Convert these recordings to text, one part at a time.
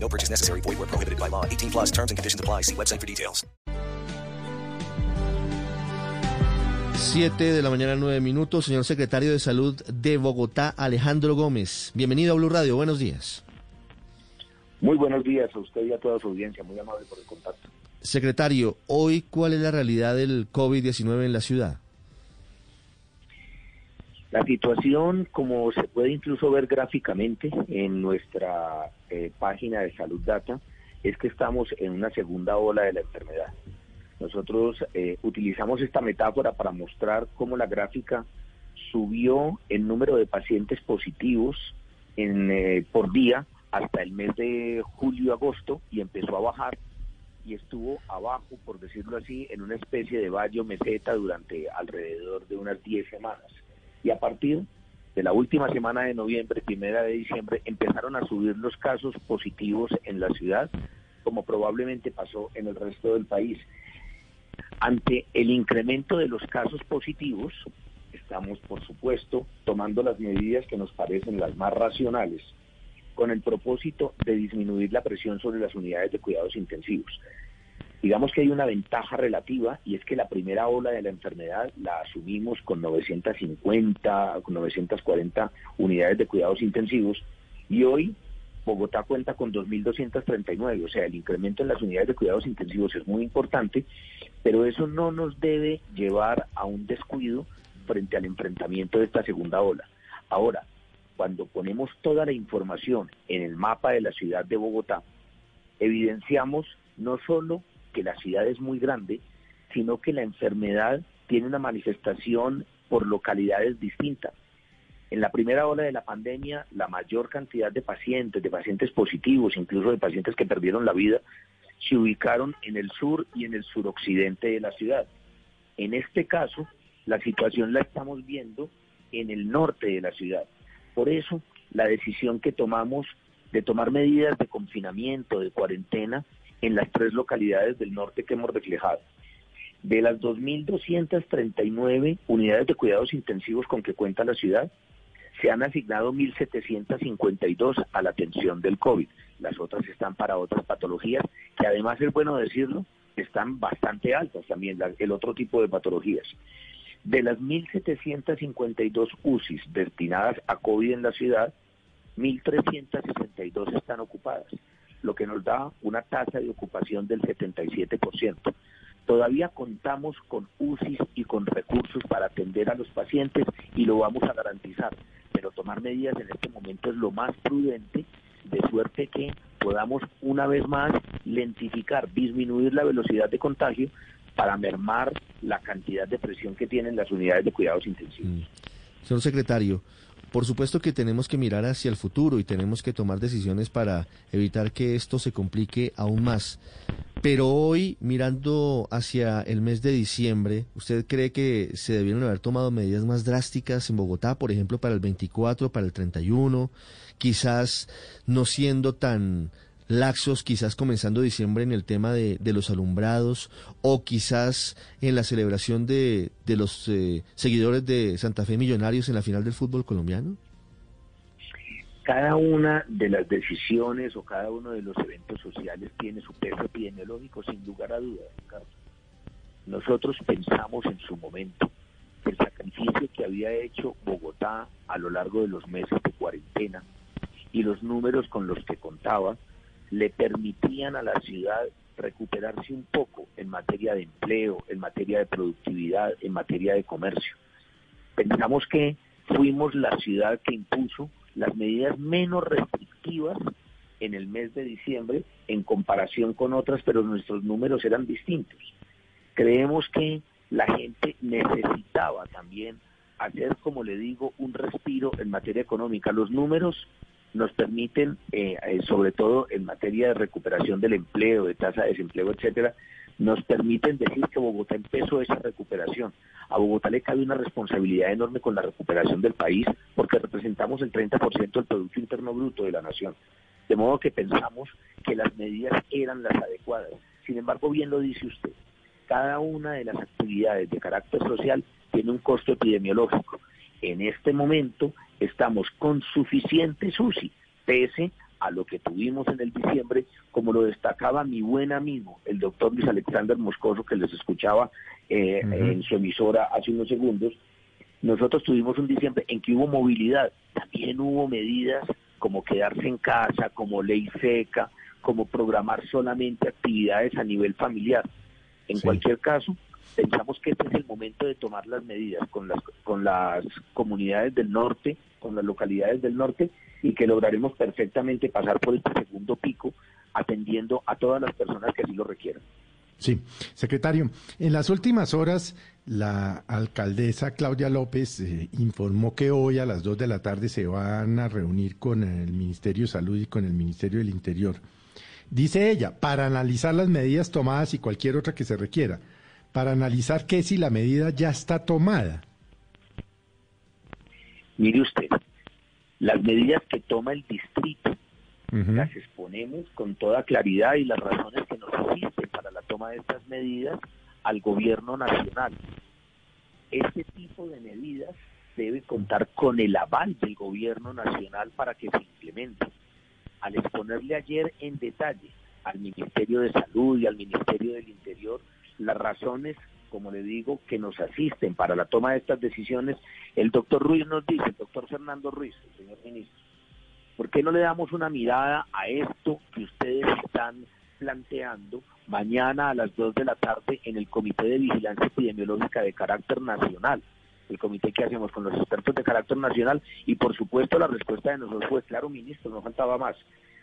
No purchase necessary. Void where prohibited by law. 18 plus terms and conditions apply. See website for details. 7 de la mañana, 9 minutos. Señor secretario de Salud de Bogotá, Alejandro Gómez. Bienvenido a Blue Radio. Buenos días. Muy buenos días a usted y a toda su audiencia. Muy amable por el contacto. Secretario, hoy, ¿cuál es la realidad del COVID-19 en la ciudad? La situación, como se puede incluso ver gráficamente en nuestra eh, página de Salud Data, es que estamos en una segunda ola de la enfermedad. Nosotros eh, utilizamos esta metáfora para mostrar cómo la gráfica subió el número de pacientes positivos en, eh, por día hasta el mes de julio-agosto y empezó a bajar y estuvo abajo, por decirlo así, en una especie de valle meseta durante alrededor de unas 10 semanas. Y a partir de la última semana de noviembre, primera de diciembre, empezaron a subir los casos positivos en la ciudad, como probablemente pasó en el resto del país. Ante el incremento de los casos positivos, estamos, por supuesto, tomando las medidas que nos parecen las más racionales, con el propósito de disminuir la presión sobre las unidades de cuidados intensivos. Digamos que hay una ventaja relativa y es que la primera ola de la enfermedad la asumimos con 950, con 940 unidades de cuidados intensivos y hoy Bogotá cuenta con 2.239, o sea, el incremento en las unidades de cuidados intensivos es muy importante, pero eso no nos debe llevar a un descuido frente al enfrentamiento de esta segunda ola. Ahora, cuando ponemos toda la información en el mapa de la ciudad de Bogotá, evidenciamos no solo la ciudad es muy grande, sino que la enfermedad tiene una manifestación por localidades distintas. En la primera ola de la pandemia, la mayor cantidad de pacientes, de pacientes positivos, incluso de pacientes que perdieron la vida, se ubicaron en el sur y en el suroccidente de la ciudad. En este caso, la situación la estamos viendo en el norte de la ciudad. Por eso, la decisión que tomamos de tomar medidas de confinamiento, de cuarentena, en las tres localidades del norte que hemos reflejado. De las 2.239 unidades de cuidados intensivos con que cuenta la ciudad, se han asignado 1.752 a la atención del COVID. Las otras están para otras patologías, que además es bueno decirlo, están bastante altas también, el otro tipo de patologías. De las 1.752 UCIs destinadas a COVID en la ciudad, 1.362 están ocupadas, lo que nos da una tasa de ocupación del 77%. Todavía contamos con UCIs y con recursos para atender a los pacientes y lo vamos a garantizar, pero tomar medidas en este momento es lo más prudente, de suerte que podamos una vez más lentificar, disminuir la velocidad de contagio para mermar la cantidad de presión que tienen las unidades de cuidados intensivos. Mm. Señor secretario, por supuesto que tenemos que mirar hacia el futuro y tenemos que tomar decisiones para evitar que esto se complique aún más. Pero hoy, mirando hacia el mes de diciembre, ¿usted cree que se debieron haber tomado medidas más drásticas en Bogotá, por ejemplo, para el 24, para el 31, quizás no siendo tan laxos, quizás comenzando diciembre en el tema de, los alumbrados o quizás en la celebración de, los eh, seguidores de Santa Fe Millonarios en la final del fútbol colombiano? Cada una de las decisiones o cada uno de los eventos sociales tiene su peso epidemiológico, sin lugar a dudas. Nosotros pensamos en su momento el sacrificio que había hecho Bogotá a lo largo de los meses de cuarentena y los números con los que contaba le permitían a la ciudad recuperarse un poco en materia de empleo, en materia de productividad, en materia de comercio. Pensamos que fuimos la ciudad que impuso las medidas menos restrictivas en el mes de diciembre en comparación con otras, pero nuestros números eran distintos. Creemos que la gente necesitaba también hacer, como le digo, un respiro en materia económica. Los números nos permiten, eh, eh, sobre todo en materia de recuperación del empleo, de tasa de desempleo, etcétera, nos permiten decir que Bogotá empezó esa recuperación. A Bogotá le cabe una responsabilidad enorme con la recuperación del país porque representamos el 30% del Producto Interno Bruto de la nación. De modo que pensamos que las medidas eran las adecuadas. Sin embargo, bien lo dice usted, cada una de las actividades de carácter social tiene un costo epidemiológico. En este momento estamos con suficiente SUSI, pese a lo que tuvimos en el diciembre, como lo destacaba mi buen amigo, el doctor Luis Alexander Moscoso, que les escuchaba eh, en su emisora hace unos segundos, nosotros tuvimos un diciembre en que hubo movilidad, también hubo medidas como quedarse en casa, como ley seca, como programar solamente actividades a nivel familiar. En cualquier caso, pensamos que este es el momento de tomar las medidas con las, con las comunidades del norte, con las localidades del norte, y que lograremos perfectamente pasar por este segundo pico atendiendo a todas las personas que así lo requieran. Sí, secretario, en las últimas horas la alcaldesa Claudia López eh, informó que hoy a las 2 de la tarde se van a reunir con el Ministerio de Salud y con el Ministerio del Interior. Dice ella, para analizar las medidas tomadas y cualquier otra que se requiera, para analizar qué si la medida ya está tomada. Mire usted, las medidas que toma el distrito las exponemos con toda claridad y las razones que nos asisten para la toma de estas medidas al gobierno nacional. Este tipo de medidas debe contar con el aval del gobierno nacional para que se implementen. Al exponerle ayer en detalle al Ministerio de Salud y al Ministerio del Interior las razones, como le digo, que nos asisten para la toma de estas decisiones, el doctor Ruiz nos dice, el doctor Fernando Ruiz, señor ministro, ¿por qué no le damos una mirada a esto que ustedes están planteando mañana a las 2 de la tarde en el Comité de Vigilancia Epidemiológica de carácter nacional? el comité que hacemos con los expertos de carácter nacional y por supuesto la respuesta de nosotros fue, claro, ministro, no faltaba más.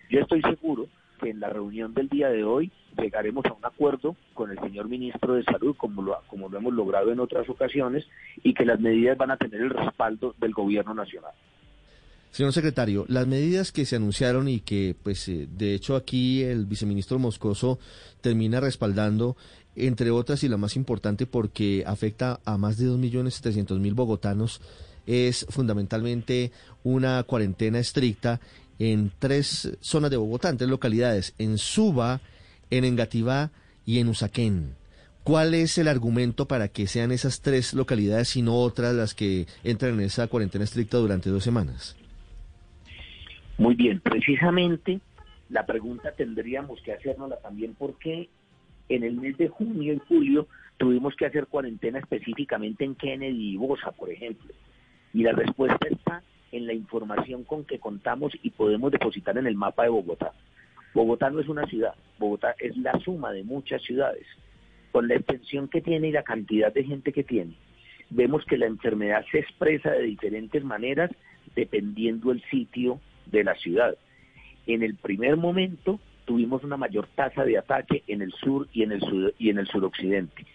Yo estoy seguro que en la reunión del día de hoy llegaremos a un acuerdo con el señor ministro de Salud, como lo, como lo hemos logrado en otras ocasiones, y que las medidas van a tener el respaldo del gobierno nacional. Señor secretario, las medidas que se anunciaron y que, pues, eh, de hecho aquí el viceministro Moscoso termina respaldando, entre otras y la más importante porque afecta a más de 2.700.000 bogotanos, es fundamentalmente una cuarentena estricta en tres zonas de Bogotá, en tres localidades, en Suba, en Engativá y en Usaquén. ¿Cuál es el argumento para que sean esas tres localidades y no otras las que entran en esa cuarentena estricta durante dos semanas? Muy bien, precisamente la pregunta tendríamos que hacernosla también porque en el mes de junio y julio tuvimos que hacer cuarentena específicamente en Kennedy y Bosa, por ejemplo. Y la respuesta está en la información con que contamos y podemos depositar en el mapa de Bogotá. Bogotá no es una ciudad, Bogotá es la suma de muchas ciudades. Con la extensión que tiene y la cantidad de gente que tiene, vemos que la enfermedad se expresa de diferentes maneras dependiendo el sitio de la ciudad. En el primer momento tuvimos una mayor tasa de ataque en el sur y en el sur y en el suroccidente.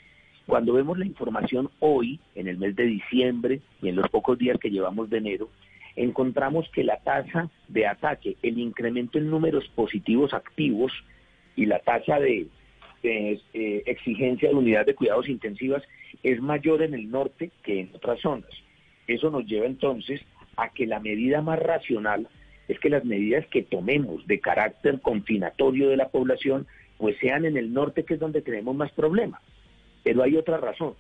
Cuando vemos la información hoy, en el mes de diciembre y en los pocos días que llevamos de enero, encontramos que la tasa de ataque, el incremento en números positivos activos y la tasa de, eh, exigencia de unidades de cuidados intensivas es mayor en el norte que en otras zonas. Eso nos lleva entonces a que la medida más racional es que las medidas que tomemos de carácter confinatorio de la población pues sean en el norte que es donde tenemos más problemas. Pero hay otra razón.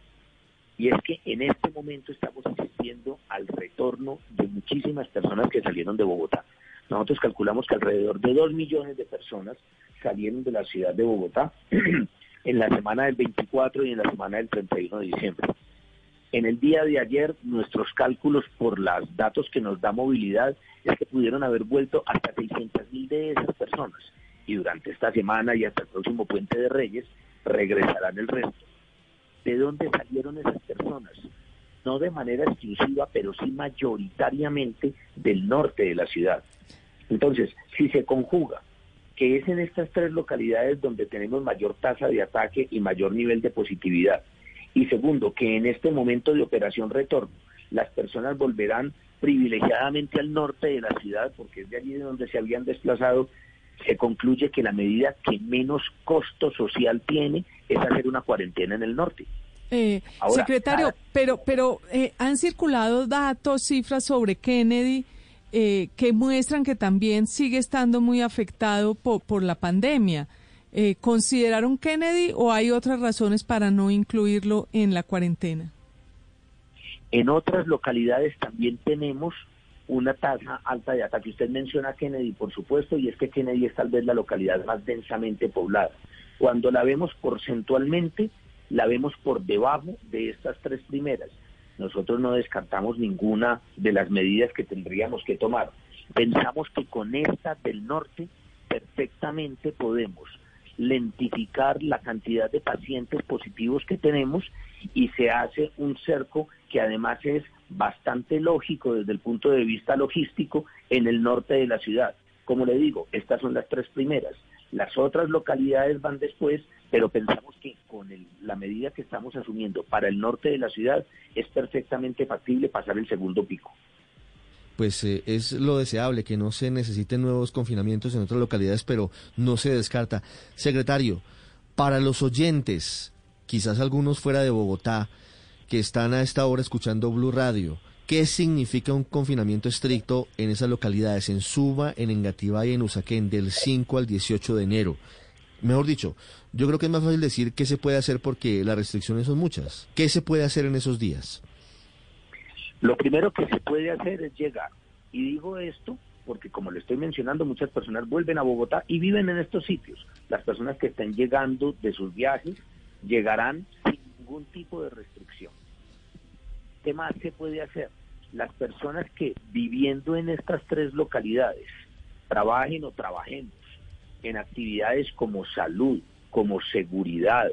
Y es que en este momento estamos asistiendo al retorno de muchísimas personas que salieron de Bogotá. Nosotros calculamos que alrededor de dos millones de personas salieron de la ciudad de Bogotá en la semana del 24 y en la semana del 31 de diciembre. En el día de ayer, nuestros cálculos por los datos que nos da movilidad es que pudieron haber vuelto hasta 600 mil de esas personas. Y durante esta semana y hasta el próximo puente de Reyes regresarán el resto de dónde salieron esas personas. No de manera exclusiva, pero sí mayoritariamente del norte de la ciudad. Entonces, si se conjuga que es en estas tres localidades donde tenemos mayor tasa de ataque y mayor nivel de positividad, y segundo, que en este momento de operación retorno, las personas volverán privilegiadamente al norte de la ciudad, porque es de allí de donde se habían desplazado, se concluye que la medida que menos costo social tiene es hacer una cuarentena en el norte. Eh, Ahora, secretario, pero, pero eh, han circulado datos, cifras sobre Kennedy eh, que muestran que también sigue estando muy afectado po- por la pandemia. Eh, ¿Consideraron Kennedy o hay otras razones para no incluirlo en la cuarentena? En otras localidades también tenemos una tasa alta de ataque. Usted menciona Kennedy, por supuesto, y es que Kennedy es tal vez la localidad más densamente poblada. Cuando la vemos porcentualmente, la vemos por debajo de estas tres primeras. Nosotros no descartamos ninguna de las medidas que tendríamos que tomar. Pensamos que con esta del norte perfectamente podemos lentificar la cantidad de pacientes positivos que tenemos y se hace un cerco que además es bastante lógico desde el punto de vista logístico en el norte de la ciudad. Como le digo, estas son las tres primeras. Las otras localidades van después, pero pensamos que con el- la medida que estamos asumiendo para el norte de la ciudad es perfectamente factible pasar el segundo pico. Pues eh, es lo deseable que no se necesiten nuevos confinamientos en otras localidades, pero no se descarta. Secretario, para los oyentes, quizás algunos fuera de Bogotá, que están a esta hora escuchando Blue Radio, ¿qué significa un confinamiento estricto en esas localidades, en Suba, en Engativá y en Usaquén, del 5 al 18 de enero? Mejor dicho, yo creo que es más fácil decir qué se puede hacer porque las restricciones son muchas. ¿Qué se puede hacer en esos días? Lo primero que se puede hacer es llegar. Y digo esto porque, como le estoy mencionando, muchas personas vuelven a Bogotá y viven en estos sitios. Las personas que estén llegando de sus viajes llegarán sin ningún tipo de restricción. ¿Qué más se puede hacer? Las personas que viviendo en estas tres localidades trabajen o trabajemos en actividades como salud, como seguridad,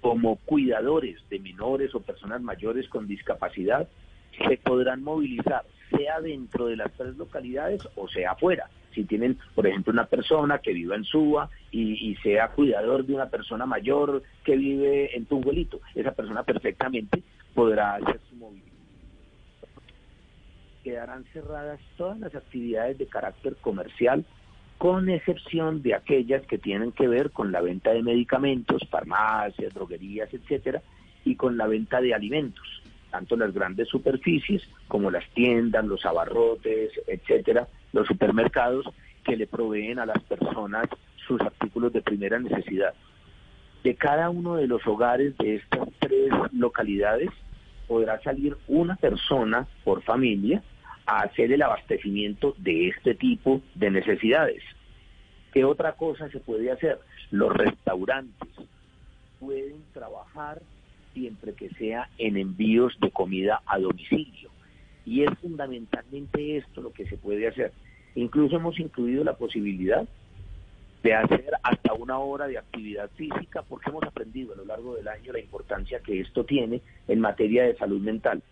como cuidadores de menores o personas mayores con discapacidad, se podrán movilizar, sea dentro de las tres localidades o sea afuera. Si tienen, por ejemplo, una persona que viva en Suba y, sea cuidador de una persona mayor que vive en Tunguelito, esa persona perfectamente podrá hacer su movilidad. Quedarán cerradas todas las actividades de carácter comercial, con excepción de aquellas que tienen que ver con la venta de medicamentos, farmacias, droguerías, etcétera, y con la venta de alimentos tanto las grandes superficies como las tiendas, los abarrotes, etcétera, los supermercados que le proveen a las personas sus artículos de primera necesidad. De cada uno de los hogares de estas tres localidades podrá salir una persona por familia a hacer el abastecimiento de este tipo de necesidades. ¿Qué otra cosa se puede hacer? Los restaurantes pueden trabajar siempre que sea en envíos de comida a domicilio. Y es fundamentalmente esto lo que se puede hacer. Incluso hemos incluido la posibilidad de hacer hasta una hora de actividad física porque hemos aprendido a lo largo del año la importancia que esto tiene en materia de salud mental.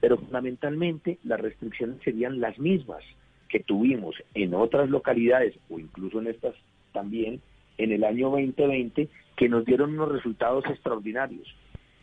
Pero fundamentalmente las restricciones serían las mismas que tuvimos en otras localidades o incluso en estas también en el año 2020 que nos dieron unos resultados extraordinarios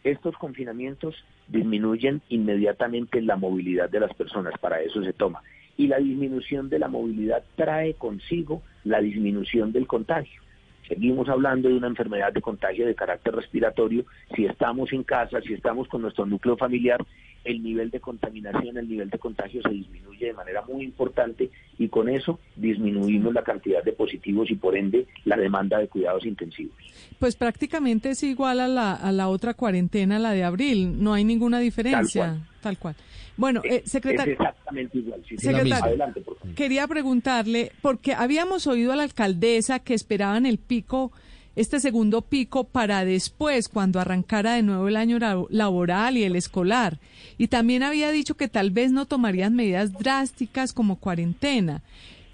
estos confinamientos disminuyen inmediatamente la movilidad de las personas, para eso se toma. Y la disminución de la movilidad trae consigo la disminución del contagio. Seguimos hablando de una enfermedad de contagio de carácter respiratorio. Si estamos en casa, si estamos con nuestro núcleo familiar, el nivel de contaminación, el nivel de contagio se disminuye de manera muy importante y con eso disminuimos la cantidad de positivos y por ende la demanda de cuidados intensivos. Pues prácticamente es igual a la, a la otra cuarentena, la de abril. No hay ninguna diferencia. cual. Tal cual. Bueno, eh, Es secretario. exactamente igual. Sí. Secretario. Adelante, por favor. Quería preguntarle, porque habíamos oído a la alcaldesa que esperaban el pico, este segundo pico, para después, cuando arrancara de nuevo el año la- laboral y el escolar. Y también había dicho que tal vez no tomarían medidas drásticas como cuarentena.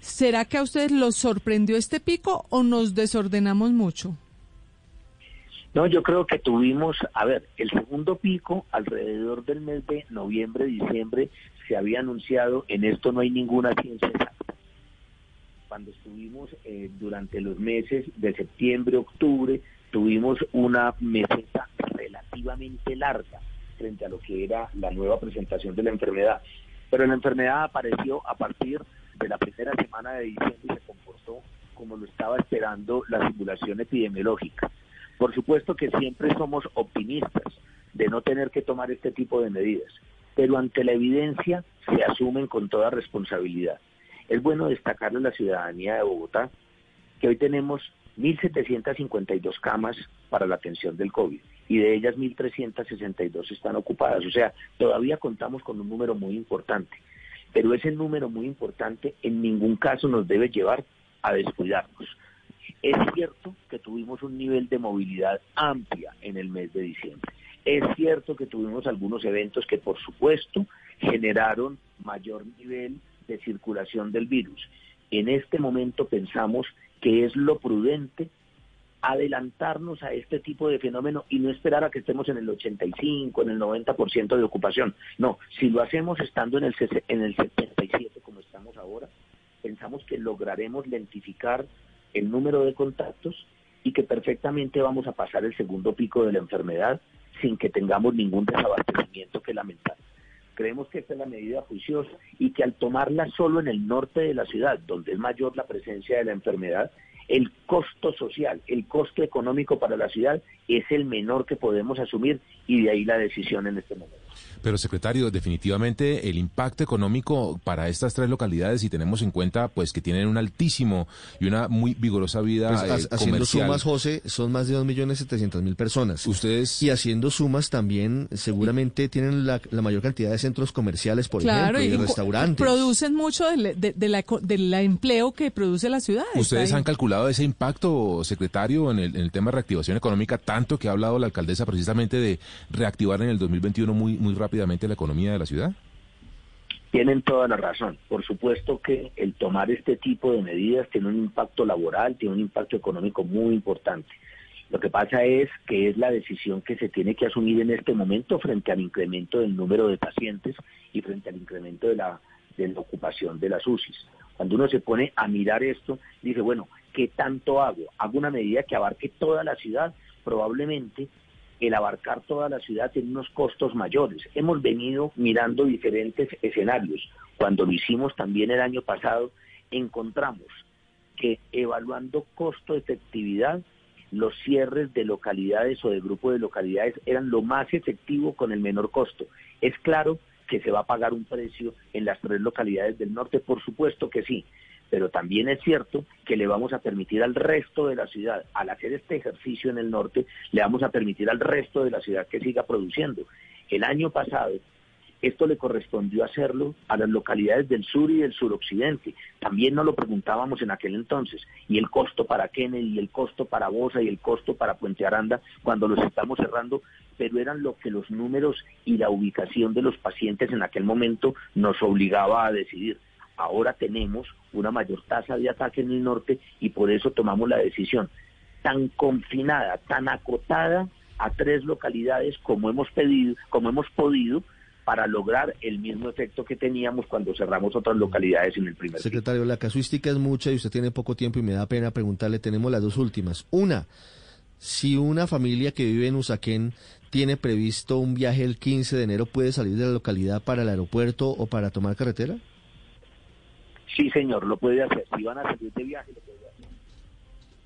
¿Será que a ustedes los sorprendió este pico o nos desordenamos mucho? No, yo creo que tuvimos, a ver, el segundo pico alrededor del mes de noviembre, diciembre, se había anunciado, en esto no hay ninguna ciencia. Cuando estuvimos eh, durante los meses de septiembre, octubre, tuvimos una meseta relativamente larga frente a lo que era la nueva presentación de la enfermedad. Pero la enfermedad apareció a partir de la primera semana de diciembre y se comportó como lo estaba esperando la simulación epidemiológica. Por supuesto que siempre somos optimistas de no tener que tomar este tipo de medidas, pero ante la evidencia se asumen con toda responsabilidad. Es bueno destacarle a la ciudadanía de Bogotá que hoy tenemos 1.752 camas para la atención del COVID y de ellas 1.362 están ocupadas. O sea, todavía contamos con un número muy importante, pero ese número muy importante en ningún caso nos debe llevar a descuidarnos. Es cierto que tuvimos un nivel de movilidad amplia en el mes de diciembre. Es cierto que tuvimos algunos eventos que, por supuesto, generaron mayor nivel de circulación del virus. En este momento pensamos que es lo prudente adelantarnos a este tipo de fenómeno y no esperar a que estemos en el 85, en el 90% de ocupación. No, si lo hacemos estando en el, en el 77 como estamos ahora, pensamos que lograremos lentificar el número de contactos y que perfectamente vamos a pasar el segundo pico de la enfermedad sin que tengamos ningún desabastecimiento que lamentar. Creemos que esta es la medida juiciosa y que al tomarla solo en el norte de la ciudad, donde es mayor la presencia de la enfermedad, el costo social, el costo económico para la ciudad es el menor que podemos asumir y de ahí la decisión en este momento. Pero, secretario, definitivamente el impacto económico para estas tres localidades, si tenemos en cuenta pues que tienen un altísimo y una muy vigorosa vida pues, eh, haciendo comercial. sumas, José, son más de 2.700.000 personas. Ustedes... Y haciendo sumas también, seguramente tienen la, la mayor cantidad de centros comerciales, por claro, ejemplo, y, de co- restaurantes. Producen mucho de, de- de la, del empleo que produce la ciudad. ¿Ustedes han calculado ese impacto, secretario, en el, tema de reactivación económica, tanto que ha hablado la alcaldesa precisamente de reactivar en el 2021 muy, muy rápidamente la economía de la ciudad? Tienen toda la razón. Por supuesto que el tomar este tipo de medidas tiene un impacto laboral, tiene un impacto económico muy importante. Lo que pasa es que es la decisión que se tiene que asumir en este momento frente al incremento del número de pacientes y frente al incremento de la, de la ocupación de las UCIs. Cuando uno se pone a mirar esto, dice, bueno, ¿qué tanto hago? ¿Hago una medida que abarque toda la ciudad? Probablemente el abarcar toda la ciudad tiene unos costos mayores. Hemos venido mirando diferentes escenarios. Cuando lo hicimos también el año pasado, encontramos que evaluando costo-efectividad, los cierres de localidades o de grupos de localidades eran lo más efectivo con el menor costo. Es claro que se va a pagar un precio en las tres localidades del norte, por supuesto que sí, pero también es cierto que le vamos a permitir al resto de la ciudad, al hacer este ejercicio en el norte, le vamos a permitir al resto de la ciudad que siga produciendo. El año pasado, esto le correspondió hacerlo a las localidades del sur y del suroccidente. También nos lo preguntábamos en aquel entonces. Y el costo para Kennedy, y el costo para Bosa, y el costo para Puente Aranda, cuando los estamos cerrando, pero eran lo que los números y la ubicación de los pacientes en aquel momento nos obligaba a decidir. Ahora tenemos una mayor tasa de ataque en el norte y por eso tomamos la decisión tan confinada, tan acotada a tres localidades como hemos pedido, como hemos podido para lograr el mismo efecto que teníamos cuando cerramos otras localidades en el primer. Secretario, la casuística es mucha y usted tiene poco tiempo y me da pena preguntarle, tenemos las dos últimas. Una, si una familia que vive en Usaquén tiene previsto un viaje el 15 de enero, ¿puede salir de la localidad para el aeropuerto o para tomar carretera? Sí, señor, lo puede hacer. Si van a salir de viaje, lo puede hacer.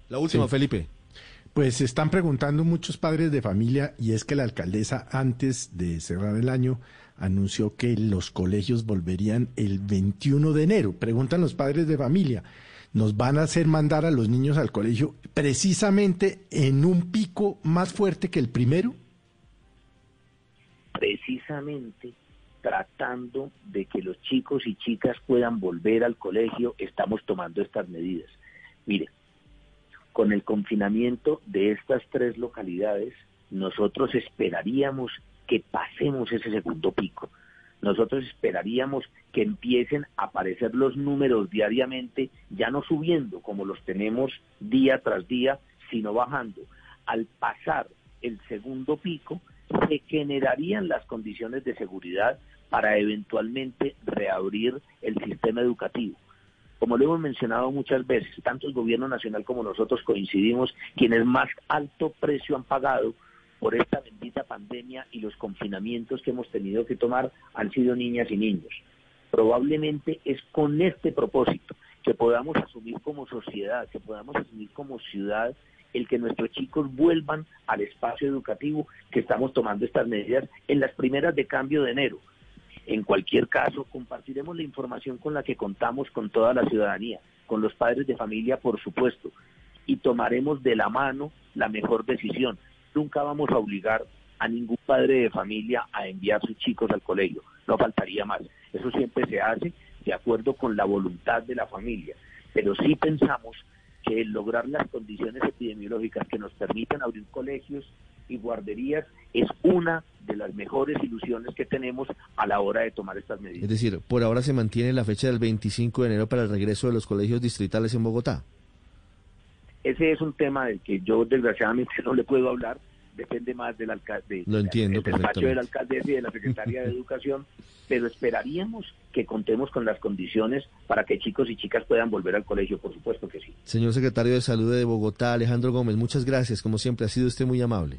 La última, Sí. Felipe. Pues se están preguntando muchos padres de familia y es que la alcaldesa antes de cerrar el año anunció que los colegios volverían el 21 de enero. Preguntan los padres de familia, ¿nos van a hacer mandar a los niños al colegio precisamente en un pico más fuerte que el primero? Precisamente tratando de que los chicos y chicas puedan volver al colegio, estamos tomando estas medidas. Mire, con el confinamiento de estas tres localidades, nosotros esperaríamos que pasemos ese segundo pico. Nosotros esperaríamos que empiecen a aparecer los números diariamente, ya no subiendo como los tenemos día tras día, sino bajando. Al pasar el segundo pico, se generarían las condiciones de seguridad para eventualmente reabrir el sistema educativo. Como lo hemos mencionado muchas veces, tanto el gobierno nacional como nosotros coincidimos, quienes más alto precio han pagado por esta bendita pandemia y los confinamientos que hemos tenido que tomar han sido niñas y niños. Probablemente es con este propósito que podamos asumir como sociedad, que podamos asumir como ciudad el que nuestros chicos vuelvan al espacio educativo que estamos tomando estas medidas en las primeras de cambio de enero. En cualquier caso, compartiremos la información con la que contamos con toda la ciudadanía, con los padres de familia, por supuesto, y tomaremos de la mano la mejor decisión. Nunca vamos a obligar a ningún padre de familia a enviar sus chicos al colegio, no faltaría más. Eso siempre se hace de acuerdo con la voluntad de la familia, pero sí pensamos que lograr las condiciones epidemiológicas que nos permitan abrir colegios y guarderías es una de las mejores ilusiones que tenemos a la hora de tomar estas medidas. Es decir, por ahora se mantiene la fecha del 25 de enero para el regreso de los colegios distritales en Bogotá. Ese es un tema del que yo desgraciadamente no le puedo hablar, depende más del alcalde, Lo entiendo del despacho del perfectamente. alcalde y de la secretaria de Educación, pero esperaríamos que contemos con las condiciones para que chicos y chicas puedan volver al colegio, por supuesto que sí. Señor secretario de Salud de Bogotá, Alejandro Gómez, muchas gracias. Como siempre, ha sido usted muy amable.